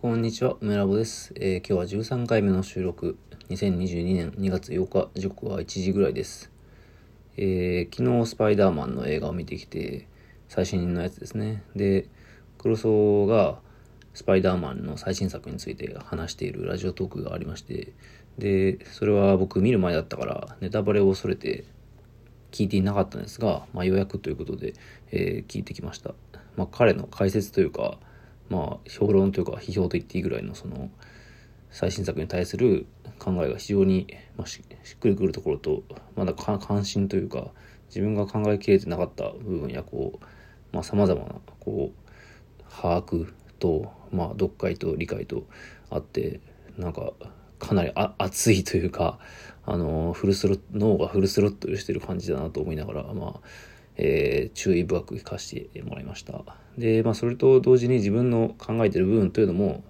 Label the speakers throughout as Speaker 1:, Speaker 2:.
Speaker 1: こんにちは、梅ラボです、えー今日は13回目の収録、2022年2月8日、時刻は1時ぐらいです。えー昨日スパイダーマンの映画を見てきて、最新のやつですね。で、黒荘がスパイダーマンの最新作について話しているラジオトークがありまして、で、それは僕見る前だったから、ネタバレを恐れて聞いていなかったんですが、まあ、予約ということで、えー聞いてきました。まあ、彼の解説というか、まあ、評論というか批評と言っていいぐらいのその最新作に対する考えが非常に、まあ、しっくりくるところとまだ関心というか自分が考えきれてなかった部分やこうさまざ、まなこう把握と、まあ、読解と理解とあってなんかかなりあ熱いというかあのフルスロ脳がフルスロットルしてる感じだなと思いながらまあえー注意深く聞かせてもらいました。でまあそれと同時に自分の考えてる部分というのも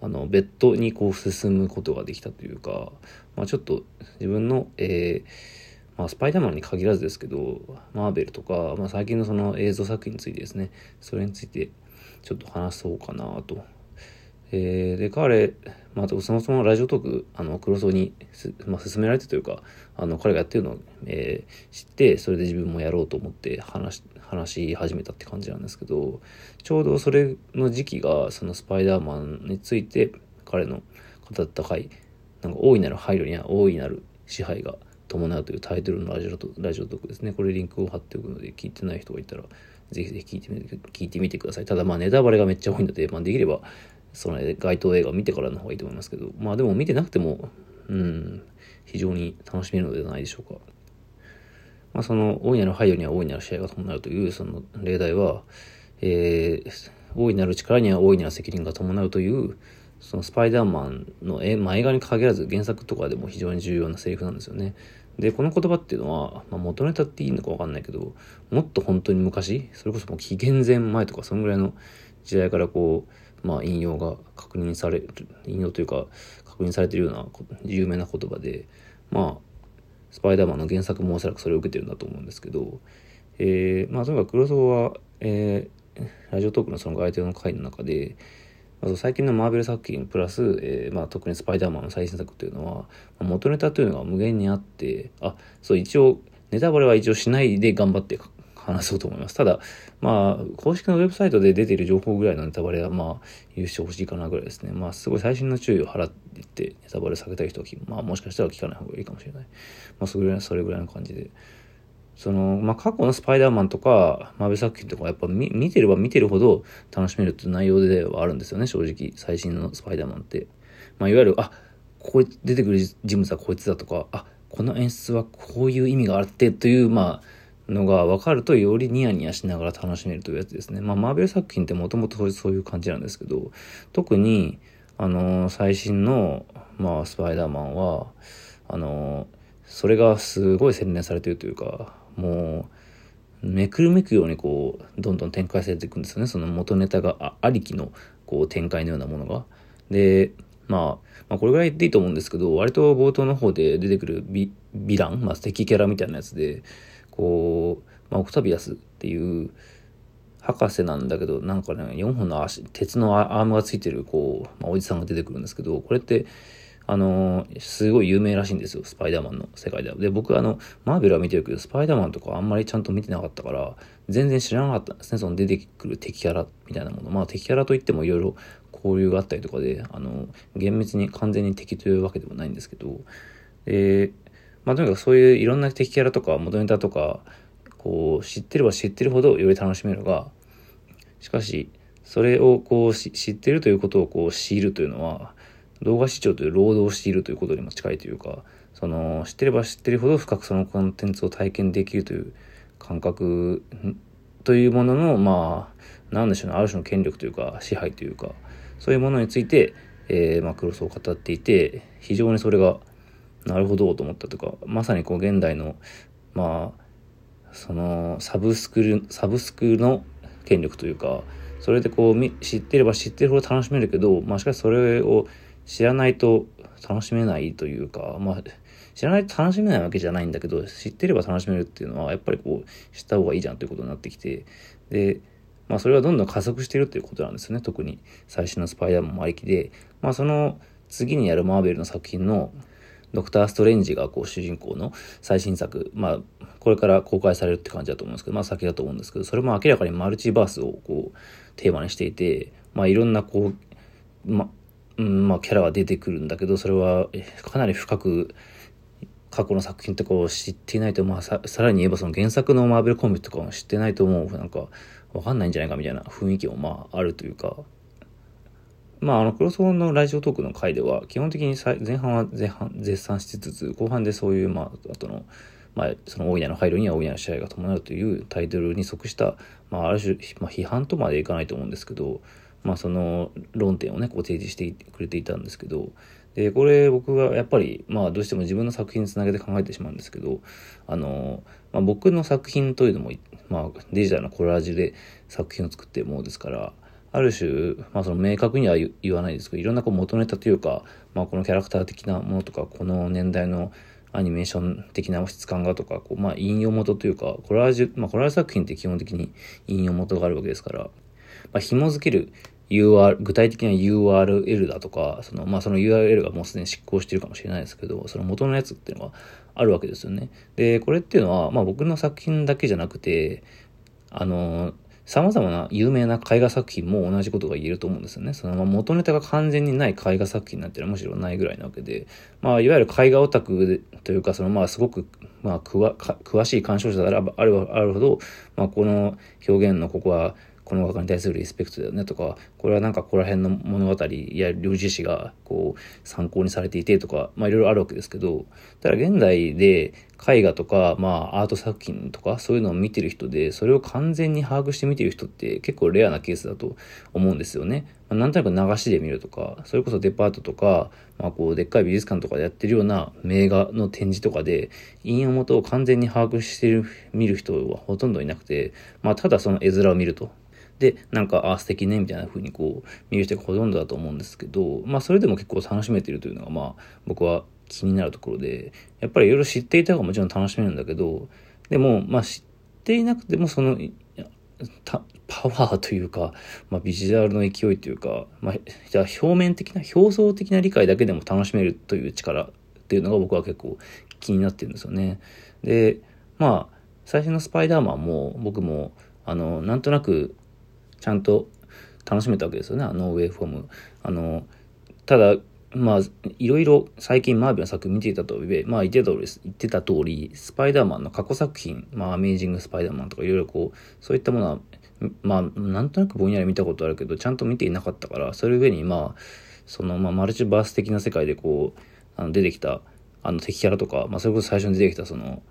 Speaker 1: あの別途にこう進むことができたというか、まあ、ちょっと自分の、えーまあ、スパイダーマンに限らずですけどマーベルとか、まあ、最近のその映像作品についてですねそれについてちょっと話そうかなと。えーで彼、まあ、そもそもラジオトークあの黒荘に、まあ、勧められてというかあの彼がやってるのを、えー知ってそれで自分もやろうと思って話話し始めたって感じなんですけどちょうどそれの時期がそのスパイダーマンについて彼の語った回なんか大いなる配慮には大いなる支配が伴うというタイトルのラジオラジオトークですね。これリンクを貼っておくので聞いてない人がいたらぜひぜひ聞いてみて聞いてみてください。ただまあネタバレがめっちゃ多いので、まあ、できればその該当映画を見てからの方がいいと思いますけどまあでも見てなくてもうん非常に楽しめるのではないでしょうか。まあ、その大いなる配慮には大いなる試合が伴うというその例題は、えー大いなる力には大いなる責任が伴うというそのスパイダーマンの絵,、まあ、映画に限らず原作とかでも非常に重要なセリフなんですよね。でこの言葉っていうのは、まあ、元ネタっていいのか分かんないけどもっと本当に昔それこそもう紀元前前とかそのぐらいの時代からこう、まあ、引用が確認される引用というか確認されてるような有名な言葉でまあスパイダーマンの原作もおそらくそれを受けてるんだと思うんですけど、えー、まあとにかく黒沢は、えーラジオトークのその相手の回の中で、まあ最近のマーベル作品プラス、えーまあ、特にスパイダーマンの最新作というのは、元ネタというのが無限にあって、あ、そう一応、ネタバレは一応しないで頑張って話そうと思います。ただ、まあ、公式のウェブサイトで出ている情報ぐらいのネタバレは、まあ、許してほしいかなぐらいですね。まあ、すごい最新の注意を払って、ネタバレ避けたい人は、まあ、もしかしたら聞かない方がいいかもしれない。まあ、それぐらい、それぐらいの感じで。その、まあ、過去のスパイダーマンとか、マーベル作品とか、やっぱ見見てれば見てるほど楽しめるっていう内容ではあるんですよね、正直。最新のスパイダーマンって。まあ、いわゆる、あ、ここ出てくる人物はこいつだとか、あ、この演出はこういう意味があってという、まあ、のが分かるとよりニヤニヤしながら楽しめるというやつですね。まあ、マーベル作品ってもともとそういう感じなんですけど、特に、あの最新の、まあ、スパイダーマンは、あのそれがすごい洗練されてるというか、もう、めくるめくようにこう、どんどん展開されていくんですよね。その元ネタがありきの、こう、展開のようなものが。で、まあ、まあ、これぐらい言っていいと思うんですけど、割と冒頭の方で出てくるヴィヴィラン、まあ、敵キャラみたいなやつで、こう、まあ、オクタビアスっていう、博士なんだけど、なんかね、4本の足、鉄のアームがついてる、こう、まあ、おじさんが出てくるんですけど、これって、あのーすごい有名らしいんですよ、スパイダーマンの世界では。で、僕、あの、マーベルは見てるけど、スパイダーマンとかあんまりちゃんと見てなかったから、全然知らなかったんですね、その出てくる敵キャラみたいなもの。まあ、敵キャラといってもいろいろ交流があったりとかで、あの、厳密に完全に敵というわけでもないんですけど、えーまあ、とにかくそういういろんな敵キャラとか元ネタとか、こう、知ってれば知ってるほどより楽しめるが、しかし、それをこう知ってるということをこう強いるというのは、動画視聴という労働をしているということにも近いというか、その、知ってれば知ってるほど深くそのコンテンツを体験できるという感覚というものの、まあ、なんでしょうね、ある種の権力というか、支配というか、そういうものについて、えー、まあ、クロスを語っていて、非常にそれが、なるほどと思ったとか、まさにこう、現代の、まあ、その、サブスク、サブスクの権力というか、それでこう知ってれば知ってるほど楽しめるけど、まあしかしそれを知らないと楽しめないというか、まあ知らないと楽しめないわけじゃないんだけど、知ってれば楽しめるっていうのはやっぱりこう知った方がいいじゃんということになってきて、で、まあそれはどんどん加速しているということなんですね。特に最新のスパイダーマンもありきで、まあその次にやるマーベルの作品のドクター・ストレンジがこう主人公の最新作、まあこれから公開されるって感じだと思うんですけど、まあ先だと思うんですけど、それも明らかにマルチバースをこうテーマにしていて、まあいろんなこう、ま、うん、まあキャラが出てくるんだけど、それはかなり深く過去の作品とかを知っていないと、まあさ、らに言えばその原作のマーベルコミックとかも知ってないと思う、なんか、わかんないんじゃないかみたいな雰囲気もまああるというか、まあ、あの、クロスオンのラジオトークの回では、基本的に前半は前半絶賛しつつ、後半でそういう、まあ、後の、まあ、その大いなの配慮には大いなの試合が伴うというタイトルに即した、まあ、ある種、まあ、批判とまでいかないと思うんですけど、まあ、その論点をね、こう提示してくれていたんですけど、で、これ僕はやっぱり、まあ、どうしても自分の作品につなげて考えてしまうんですけど、あの、まあ、僕の作品というのも、まあ、デジタルのコラージュで作品を作ってるものですから、ある種、まあ、その明確には言わないですけど、いろんなこう元ネタというか、まあ、このキャラクター的なものとか、この年代のアニメーション的な質感がとか、こうまあ、引用元というか、コラージュ、まあ、コラージュ作品って基本的に引用元があるわけですから、まあ、紐付ける UR、具体的な URL だとか、その、まあ、その URL がもうすでに執行しているかもしれないですけど、その元のやつっていうのがあるわけですよね。で、これっていうのは、まあ、僕の作品だけじゃなくて、あの、様々な有名な絵画作品も同じことが言えると思うんですよね。そのま元ネタが完全にない絵画作品なんてのはむしろないぐらいなわけで、まあ、いわゆる絵画オタクというか、そのまあ、すごく、まあ、詳しい鑑賞者であればあるあるほど、まあ、この表現のここは、この画家に対するリスペクトだよねとか、これはなんかここら辺の物語や領事史がこう参考にされていてとか、まあいろいろあるわけですけど、ただ現代で絵画とか、まあアート作品とかそういうのを見てる人で、それを完全に把握して見てる人って結構レアなケースだと思うんですよね。まあ、なんとなく流しで見るとか、それこそデパートとか、まあこうでっかい美術館とかでやってるような名画の展示とかで、引用元を完全に把握してる、見る人はほとんどいなくて、まあただその絵面を見ると。で、なんか、あ、素敵ね、みたいな風にこう、見る人がほとんどだと思うんですけど、まあ、それでも結構楽しめてるというのが、まあ、僕は気になるところで、やっぱりいろいろ知っていた方がもちろん楽しめるんだけど、でも、まあ、知っていなくても、その、パワーというか、まあ、ビジュアルの勢いというか、まあ、じゃあ表面的な、表層的な理解だけでも楽しめるという力っていうのが僕は結構気になってるんですよね。で、まあ、最初のスパイダーマンも僕も、あの、なんとなくちゃんと楽しめたわけですよね、あのウェイフォーム。あの、ただ、まあ、いろいろ最近マーベルの作品見ていたとえ、まあ言ってた通り、言ってた通り、スパイダーマンの過去作品、まあアメージングスパイダーマンとかいろいろこう、そういったものは、まあ、なんとなくぼんやり見たことあるけど、ちゃんと見ていなかったから、それ上にまあ、その、まあ、マルチバース的な世界でこう、あの出てきた、あの敵キャラとか、まあ、それこそ最初に出てきたその、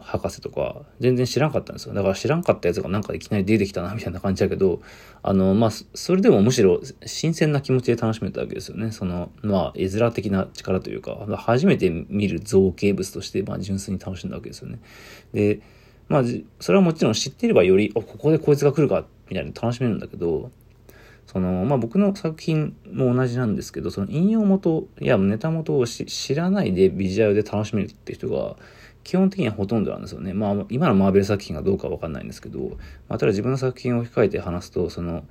Speaker 1: 博士とか、全然知らんかったんですよ。だから知らんかったやつがなんかいきなり出てきたな、みたいな感じだけど、あの、まあ、それでもむしろ新鮮な気持ちで楽しめたわけですよね。その、まあ、絵面的な力というか、初めて見る造形物として、まあ、純粋に楽しんだわけですよね。で、まあ、それはもちろん知ってればより、あ、ここでこいつが来るか、みたいな楽しめるんだけど、その、まあ、僕の作品も同じなんですけど、その引用元やネタ元を知らないでビジュアルで楽しめるって人が、基本的にはほとんどなんですよね。まあ、今のマーベル作品がどうかわかんないんですけど、まあ、ただ自分の作品を控えて話すと、その、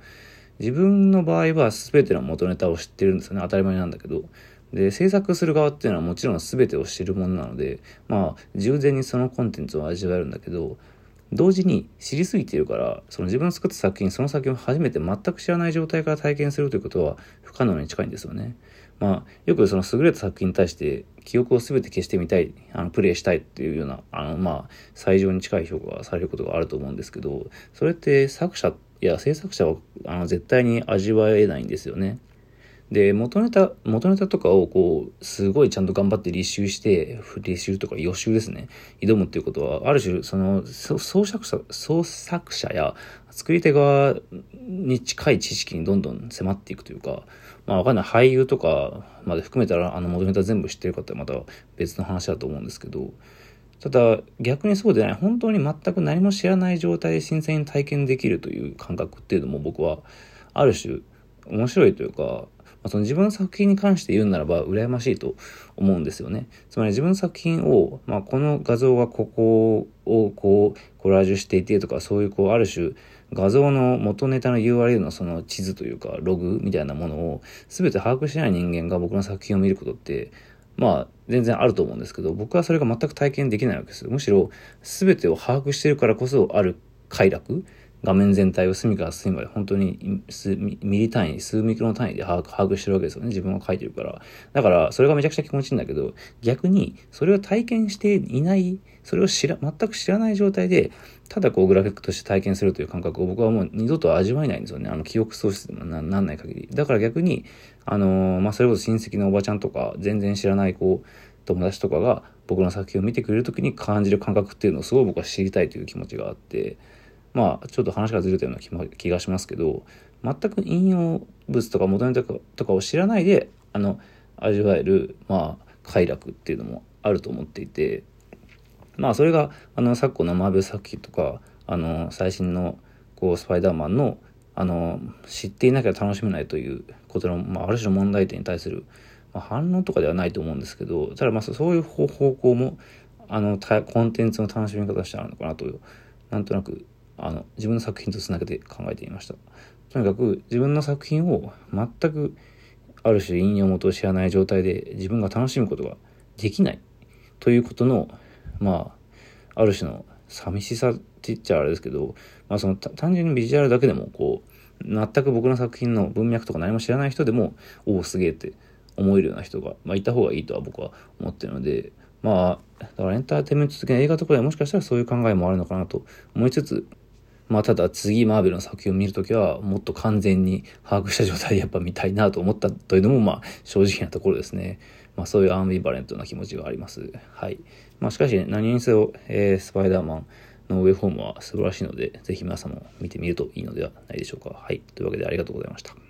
Speaker 1: 自分の場合は全ての元ネタを知ってるんですよね。当たり前なんだけど。で、制作する側っていうのはもちろん全てを知るものなので、まあ、従前にそのコンテンツを味わえるんだけど、同時に知りすぎているから、その自分の作った作品、その作品を初めて全く知らない状態から体験するということは不可能に近いんですよね。まあ、よくその優れた作品に対して記憶を全て消してみたい、あの、プレイしたいっていうような、あの、まあ、最上に近い評価がされることがあると思うんですけど、それって作者や制作者は、あの、絶対に味わえないんですよね。で、元ネタ、元ネタとかをこう、すごいちゃんと頑張って履修して、履修とか予習ですね。挑むっていうことは、ある種、その、創作者、創作者や作り手側に近い知識にどんどん迫っていくというか、まあわかんない。俳優とかまで含めたら、あの元ネタ全部知ってる方はまた別の話だと思うんですけど、ただ逆にそうでない。本当に全く何も知らない状態で新鮮に体験できるという感覚っていうのも僕は、ある種面白いというか、まあ、その自分の作品に関して言うならば羨ましいと思うんですよね。つまり自分の作品を、まあ、この画像がここをこうコラージュしていてとかそういうこうある種画像の元ネタの URL のその地図というかログみたいなものを全て把握してない人間が僕の作品を見ることってまあ全然あると思うんですけど僕はそれが全く体験できないわけですむしろ全てを把握してるからこそある快楽画面全体を隅から隅まで本当にミリ単位、数ミクロの単位で把握してるわけですよね。自分が書いてるから。だから、それがめちゃくちゃ気持ちいいんだけど、逆に、それを体験していない、それを知ら、全く知らない状態で、ただこうグラフィックとして体験するという感覚を僕はもう二度と味わえないんですよね。あの、記憶喪失でもなんない限り。だから逆に、あのー、まあ、それこそ親戚のおばちゃんとか、全然知らないこう、友達とかが僕の作品を見てくれる時に感じる感覚っていうのをすごい僕は知りたいという気持ちがあって、まあ、ちょっと話がずれたような気がしますけど、全く引用物とか元ネタとかを知らないで、あの、味わえる、まあ、快楽っていうのもあると思っていて、まあ、それが、あの、昨今のマーベル作品とか、あの、最新の、こう、スパイダーマンの、あの、知っていなきゃ楽しめないということの、まあ、ある種の問題点に対する、まあ、反論とかではないと思うんですけど、ただ、まあ、そういう方向も、あの、コンテンツの楽しみ方としてあるのかなと、なんとなくあの、自分の作品とつなげて考えてみました。とにかく自分の作品を全くある種引用元を知らない状態で自分が楽しむことができないということの、まあ、ある種の寂しさって言っちゃあれですけど、まあその単純にビジュアルだけでもこう、全く僕の作品の文脈とか何も知らない人でも、おお、すげえって思えるような人が、まあいた方がいいとは僕は思ってるので、まあ、だからエンターテインメント的な映画とかでもしかしたらそういう考えもあるのかなと思いつつ、まあただ次マーベルの作品を見るときはもっと完全に把握した状態でやっぱ見たいなと思ったというのもまあ正直なところですね。まあそういうアンビバレントな気持ちがあります。はい。まあしかしね何にせよ、えー、スパイダーマンのウェイフォームは素晴らしいので、ぜひ皆さんも見てみるといいのではないでしょうか。はい。というわけでありがとうございました。